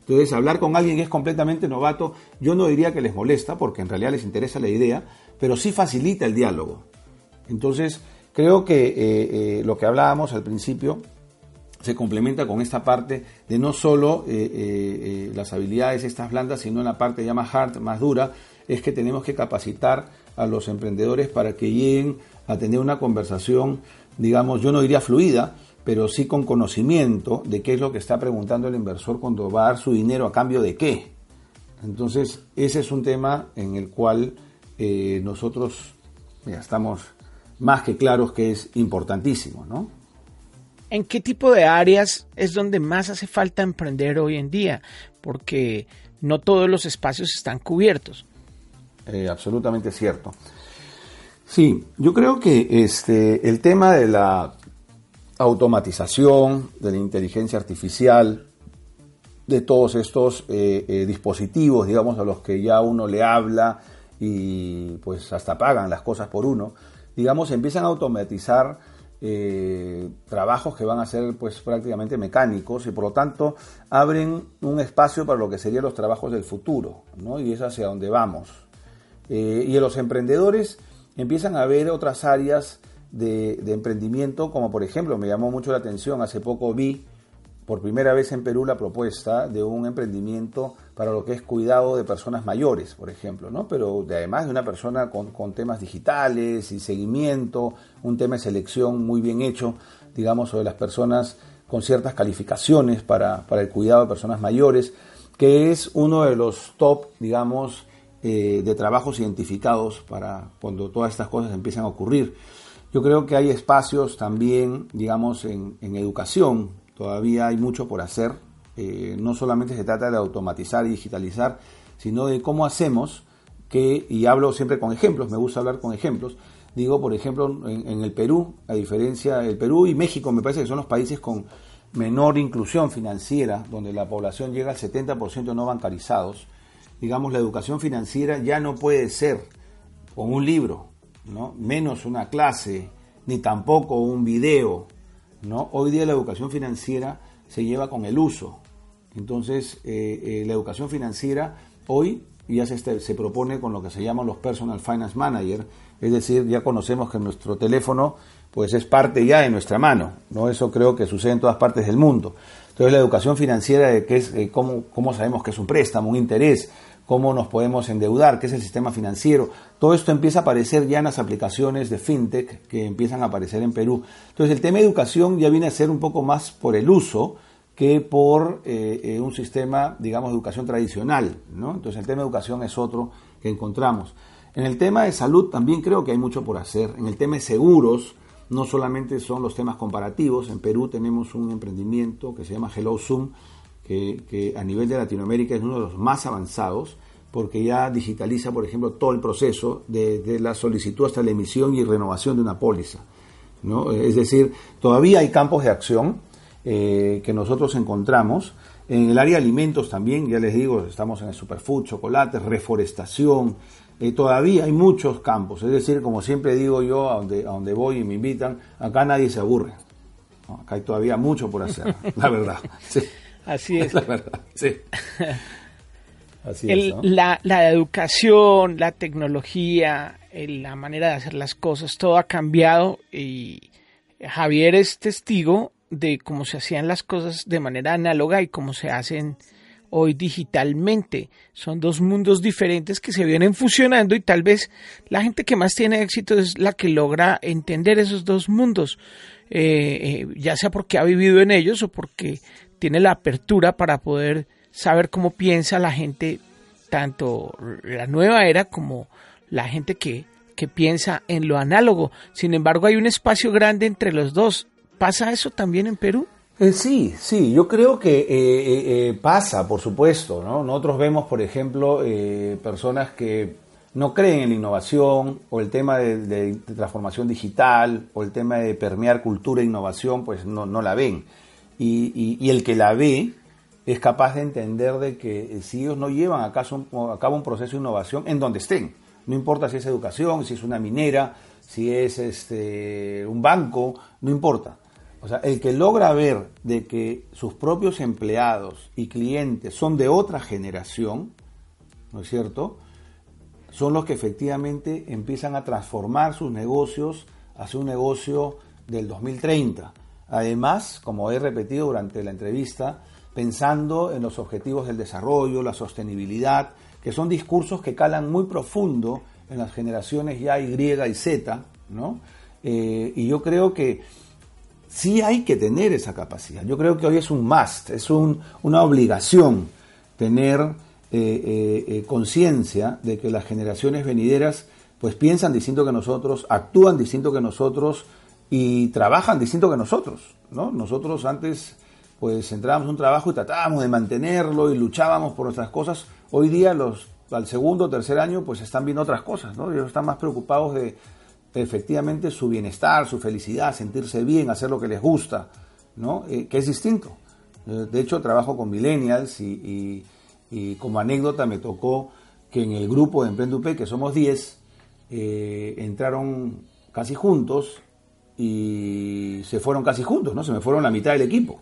Entonces, hablar con alguien que es completamente novato, yo no diría que les molesta, porque en realidad les interesa la idea, pero sí facilita el diálogo. Entonces, creo que eh, eh, lo que hablábamos al principio se complementa con esta parte de no solo eh, las habilidades estas blandas, sino en la parte ya más hard, más dura, es que tenemos que capacitar a los emprendedores para que lleguen a tener una conversación, digamos, yo no diría fluida, pero sí con conocimiento de qué es lo que está preguntando el inversor cuando va a dar su dinero a cambio de qué. Entonces, ese es un tema en el cual nosotros ya estamos más que claros que es importantísimo, ¿no? ¿En qué tipo de áreas es donde más hace falta emprender hoy en día? Porque no todos los espacios están cubiertos. Eh, absolutamente cierto. Sí, yo creo que este, el tema de la automatización, de la inteligencia artificial, de todos estos eh, eh, dispositivos, digamos, a los que ya uno le habla y pues hasta pagan las cosas por uno, digamos, empiezan a automatizar eh, trabajos que van a ser pues prácticamente mecánicos y por lo tanto abren un espacio para lo que serían los trabajos del futuro, ¿no? Y es hacia donde vamos. Y los emprendedores empiezan a ver otras áreas de, emprendimiento, como por ejemplo, me llamó mucho la atención, hace poco vi por primera vez en Perú la propuesta de un emprendimiento para lo que es cuidado de personas mayores, por ejemplo, ¿no? Pero de, además de una persona con, temas digitales y seguimiento, un tema de selección muy bien hecho, digamos, sobre las personas con ciertas calificaciones para, el cuidado de personas mayores, que es uno de los top, digamos, eh, de trabajos identificados para cuando todas estas cosas empiezan a ocurrir. Yo creo que hay espacios también, digamos, en, en educación, Todavía hay mucho por hacer. Eh, no solamente se trata de automatizar y digitalizar, sino de cómo hacemos que, y hablo siempre con ejemplos, me gusta hablar con ejemplos, digo, por ejemplo, en, el Perú, a diferencia del Perú y México, me parece que son los países con menor inclusión financiera, donde la población llega al 70% no bancarizados, digamos, la educación financiera ya no puede ser con un libro, ¿no? menos una clase, ni tampoco un video, ¿no? Hoy día la educación financiera se lleva con el uso. Entonces, eh, eh, la educación financiera hoy ya se, este, propone con lo que se llaman los Personal Finance Manager, es decir, ya conocemos que nuestro teléfono pues es parte ya de nuestra mano, ¿no? Eso creo que sucede en todas partes del mundo. Entonces, la educación financiera de qué es, cómo, cómo sabemos que es un préstamo, un interés, cómo nos podemos endeudar, qué es el sistema financiero. Todo esto empieza a aparecer ya en las aplicaciones de fintech que empiezan a aparecer en Perú. Entonces el tema de educación ya viene a ser un poco más por el uso que por eh, eh, un sistema, digamos, de educación tradicional. ¿no? Entonces el tema de educación es otro que encontramos. En el tema de salud también creo que hay mucho por hacer. En el tema de seguros, no solamente son los temas comparativos. En Perú tenemos un emprendimiento que se llama Hello Zoom, que, a nivel de Latinoamérica es uno de los más avanzados, porque ya digitaliza, por ejemplo, todo el proceso, desde la solicitud hasta la emisión y renovación de una póliza. ¿no? Es decir, todavía hay campos de acción eh, que nosotros encontramos En el área de alimentos también, ya les digo, estamos en el superfood, chocolate, reforestación, eh, todavía hay muchos campos, es decir, como siempre digo yo, a donde, a donde voy y me invitan, acá nadie se aburre. Acá hay todavía mucho por hacer, la verdad. Así es. La verdad, sí. Así es, la, la, educación, la tecnología, la manera de hacer las cosas, todo ha cambiado y Javier es testigo de cómo se hacían las cosas de manera análoga y cómo se hacen hoy digitalmente. Son dos mundos diferentes que se vienen fusionando y tal vez la gente que más tiene éxito es la que logra entender esos dos mundos, eh, eh, ya sea porque ha vivido en ellos o porque tiene la apertura para poder saber cómo piensa la gente, tanto la nueva era como la gente que, que piensa en lo análogo. Sin embargo, hay un espacio grande entre los dos. ¿Pasa eso también en Perú? Eh, sí, sí, yo creo que eh, eh, pasa, por supuesto. ¿no? Nosotros vemos, por ejemplo, personas que no creen en la innovación o el tema de, transformación digital o el tema de permear cultura e innovación, pues no, no la ven. Y, el que la ve es capaz de entender de que si ellos no llevan a, cabo un proceso de innovación en donde estén, no importa si es educación, si es una minera, si es este, un banco, no importa o sea, el que logra ver de que sus propios empleados y clientes son de otra generación, ¿no es cierto? Son los que efectivamente empiezan a transformar sus negocios hacia un negocio del 2030. Además, como he repetido durante la entrevista, pensando en los objetivos del desarrollo, la sostenibilidad, que son discursos que calan muy profundo en las generaciones ya Y y Z, ¿no? Eh, y yo creo que sí hay que tener esa capacidad. Yo creo que hoy es un must, es una obligación tener eh, eh, conciencia de que las generaciones venideras pues piensan distinto que nosotros, actúan distinto que nosotros y trabajan distinto que nosotros. ¿no? Nosotros antes pues entrábamos en un trabajo y tratábamos de mantenerlo y luchábamos por nuestras cosas. Hoy día los al segundo o tercer año pues están viendo otras cosas, ¿no? Ellos están más preocupados de efectivamente su bienestar, su felicidad, sentirse bien, hacer lo que les gusta, ¿no? Eh, que es distinto. Eh, de hecho, trabajo con millennials y, como anécdota me tocó que en el grupo de Emprendupé, que somos 10, eh, entraron casi juntos y se fueron casi juntos, ¿no? Se me fueron la mitad del equipo.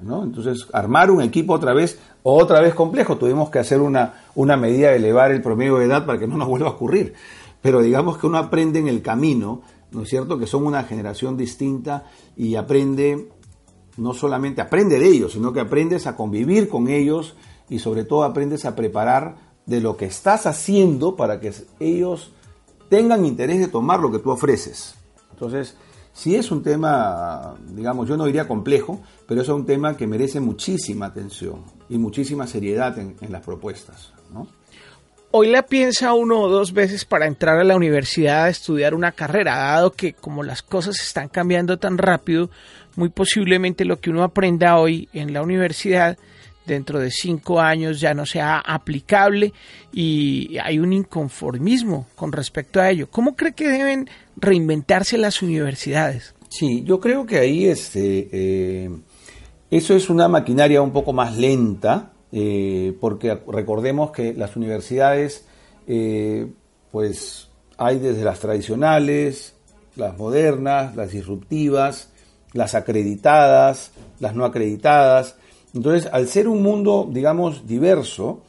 ¿no? Entonces, armar un equipo otra vez, otra vez complejo. Tuvimos que hacer una, una medida de elevar el promedio de edad para que no nos vuelva a ocurrir pero digamos que uno aprende en el camino, ¿no es cierto? Que son una generación distinta y aprende, no solamente aprende de ellos, sino que aprendes a convivir con ellos y sobre todo aprendes a preparar de lo que estás haciendo para que ellos tengan interés de tomar lo que tú ofreces. Entonces, sí es un tema, digamos, yo no diría complejo, pero es un tema que merece muchísima atención y muchísima seriedad en, en las propuestas. ¿no? Hoy la piensa uno o dos veces para entrar a la universidad a estudiar una carrera, dado que como las cosas están cambiando tan rápido, muy posiblemente lo que uno aprenda hoy en la universidad dentro de cinco años ya no sea aplicable y hay un inconformismo con respecto a ello. ¿Cómo cree que deben reinventarse las universidades? Sí, yo creo que ahí este, eh, eso es una maquinaria un poco más lenta, eh, porque recordemos que las universidades, eh, pues hay desde las tradicionales, las modernas, las disruptivas, las acreditadas, las no acreditadas. Entonces, al ser un mundo, digamos, diverso,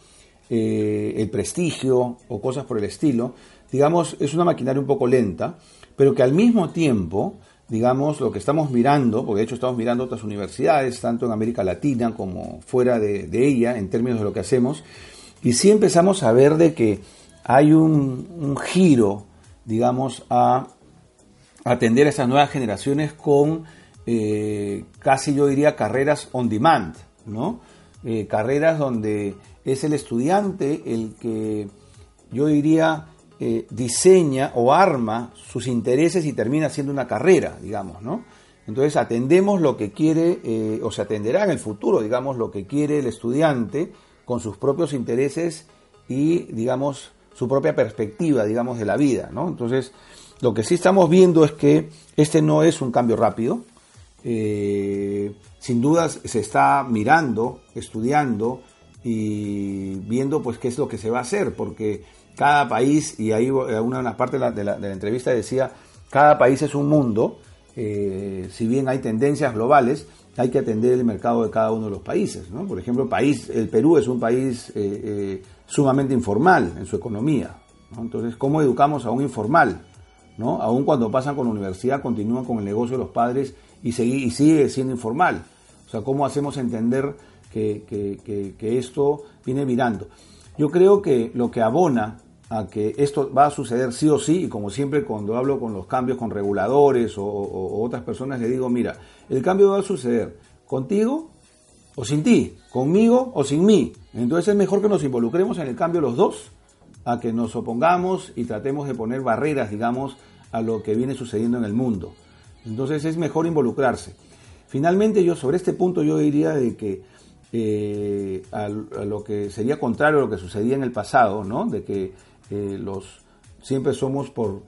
eh, el prestigio o cosas por el estilo, digamos, es una maquinaria un poco lenta, pero que al mismo tiempo digamos, lo que estamos mirando, porque de hecho estamos mirando otras universidades, tanto en América Latina como fuera de, ella, en términos de lo que hacemos, y sí empezamos a ver de que hay un, giro, digamos, a atender a esas nuevas generaciones con eh, casi yo diría carreras on demand, ¿no? Eh, carreras donde es el estudiante el que yo diría eh, diseña o arma sus intereses y termina siendo una carrera, digamos, ¿no? Entonces atendemos lo que quiere, eh, o se atenderá en el futuro, digamos, lo que quiere el estudiante con sus propios intereses y, digamos, su propia perspectiva, digamos, de la vida, ¿no? Entonces, lo que sí estamos viendo es que este no es un cambio rápido, sin dudas se está mirando, estudiando y viendo pues qué es lo que se va a hacer, porque cada país, y ahí una, parte de la, entrevista decía, cada país es un mundo, eh, si bien hay tendencias globales, hay que atender el mercado de cada uno de los países. Por ejemplo, el, país, el Perú es un país eh, sumamente informal en su economía. Entonces, ¿cómo educamos a un informal? ¿no? Aún cuando pasan con la universidad, continúan con el negocio de los padres y, y sigue siendo informal. O sea, ¿cómo hacemos entender que, que, esto viene mirando? Yo creo que lo que abona a que esto va a suceder sí o sí, y como siempre cuando hablo con los cambios con reguladores o, o, otras personas, le digo, mira, el cambio va a suceder contigo o sin ti, conmigo o sin mí. Entonces es mejor que nos involucremos en el cambio los dos a que nos opongamos y tratemos de poner barreras, digamos, a lo que viene sucediendo en el mundo. Entonces es mejor involucrarse. Finalmente yo sobre este punto yo diría de que eh, a, lo que sería contrario a lo que sucedía en el pasado, ¿no? De que eh, los siempre somos por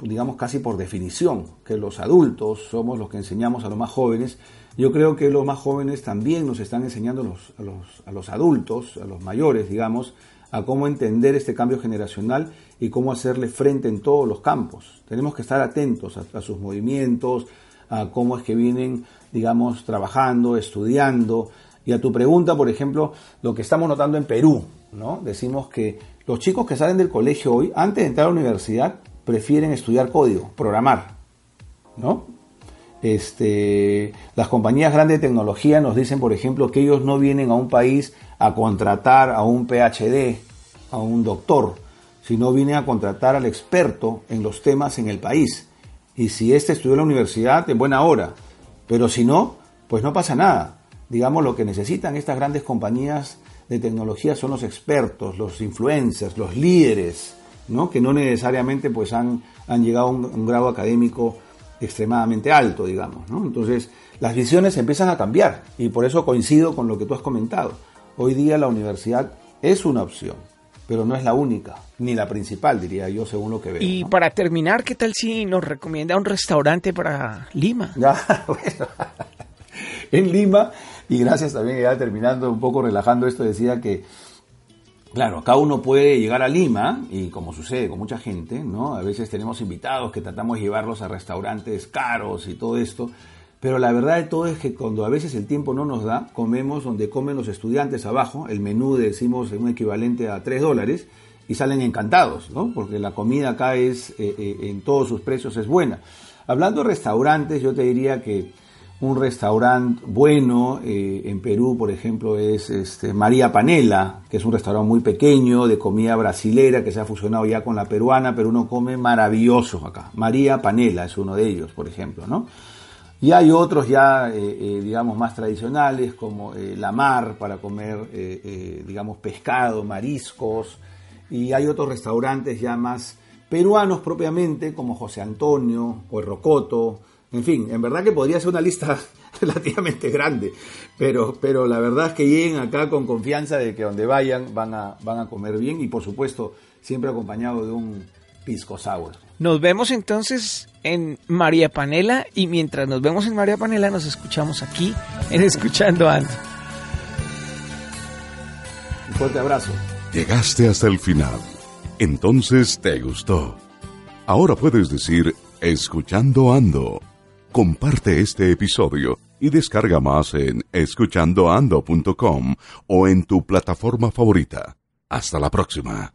digamos casi por definición que los adultos somos los que enseñamos a los más jóvenes. Yo creo que los más jóvenes también nos están enseñando a los, a los adultos, a los mayores, digamos, a cómo entender este cambio generacional y cómo hacerle frente en todos los campos. Tenemos que estar atentos a, sus movimientos, a cómo es que vienen, digamos, trabajando, estudiando. Y a tu pregunta, por ejemplo, lo que estamos notando en Perú, ¿no? Decimos que los chicos que salen del colegio hoy, antes de entrar a la universidad, prefieren estudiar código, programar, ¿no? Este, las compañías grandes de tecnología nos dicen, por ejemplo, que ellos no vienen a un país a contratar a un PhD, a un doctor, sino viene a contratar al experto en los temas en el país. Y si éste estudió en la universidad, en buena hora. Pero si no, pues no pasa nada. Digamos, lo que necesitan estas grandes compañías de tecnología son los expertos, los influencers, los líderes, ¿no? que no necesariamente pues han, han llegado a un, grado académico extremadamente alto, digamos. ¿no? Entonces, las visiones empiezan a cambiar y por eso coincido con lo que tú has comentado. Hoy día la universidad es una opción, pero no es la única, ni la principal, diría yo, según lo que veo. Y para terminar, ¿qué tal si nos recomienda un restaurante para Lima? Ya, bueno, en Lima, y gracias también, ya terminando un poco relajando esto, decía que, claro, acá uno puede llegar a Lima, y como sucede con mucha gente, ¿no? A veces tenemos invitados que tratamos de llevarlos a restaurantes caros y todo esto, pero la verdad de todo es que cuando a veces el tiempo no nos da, comemos donde comen los estudiantes abajo, el menú decimos un equivalente a 3 dólares, y salen encantados, ¿no? Porque la comida acá es, eh, eh, en todos sus precios es buena. Hablando de restaurantes, yo te diría que un restaurante bueno eh, en Perú, por ejemplo, es este, María Panela, que es un restaurante muy pequeño de comida brasilera que se ha fusionado ya con la peruana, pero uno come maravilloso acá. María Panela es uno de ellos, por ejemplo, ¿no? Y hay otros ya, eh, eh, digamos, más tradicionales, como eh, la mar para comer, digamos, pescado, mariscos. Y hay otros restaurantes ya más peruanos propiamente, como José Antonio o el Rocoto. En fin, en verdad que podría ser una lista relativamente grande, pero, pero la verdad es que lleguen acá con confianza de que donde vayan van a, van a comer bien y por supuesto siempre acompañado de un pisco sour. Nos vemos entonces en María Panela y mientras nos vemos en María Panela nos escuchamos aquí en Escuchando Ando. Un fuerte abrazo. Llegaste hasta el final. Entonces te gustó. Ahora puedes decir Escuchando Ando. Comparte este episodio y descarga más en escuchandoando.com o en tu plataforma favorita. Hasta la próxima.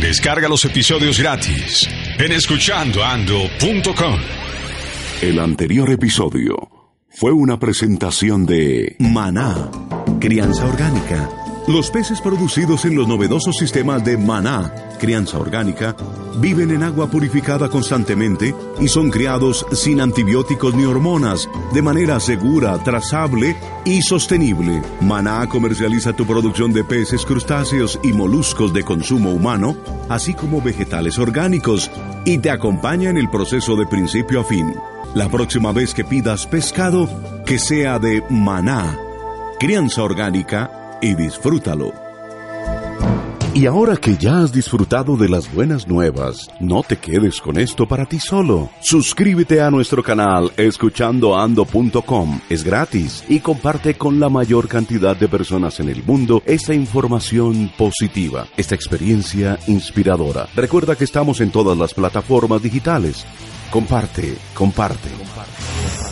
Descarga los episodios gratis en escuchandoando.com. El anterior episodio fue una presentación de Maná, crianza orgánica los peces producidos en los novedosos sistemas de maná, crianza orgánica, viven en agua purificada constantemente y son criados sin antibióticos ni hormonas, de manera segura, trazable y sostenible. Maná comercializa tu producción de peces, crustáceos y moluscos de consumo humano, así como vegetales orgánicos, y te acompaña en el proceso de principio a fin. La próxima vez que pidas pescado, que sea de maná, crianza orgánica, y disfrútalo. Y ahora que ya has disfrutado de las buenas nuevas, no te quedes con esto para ti solo. Suscríbete a nuestro canal escuchandoando.com. Es gratis y comparte con la mayor cantidad de personas en el mundo esta información positiva, esta experiencia inspiradora. Recuerda que estamos en todas las plataformas digitales. Comparte, comparte, comparte.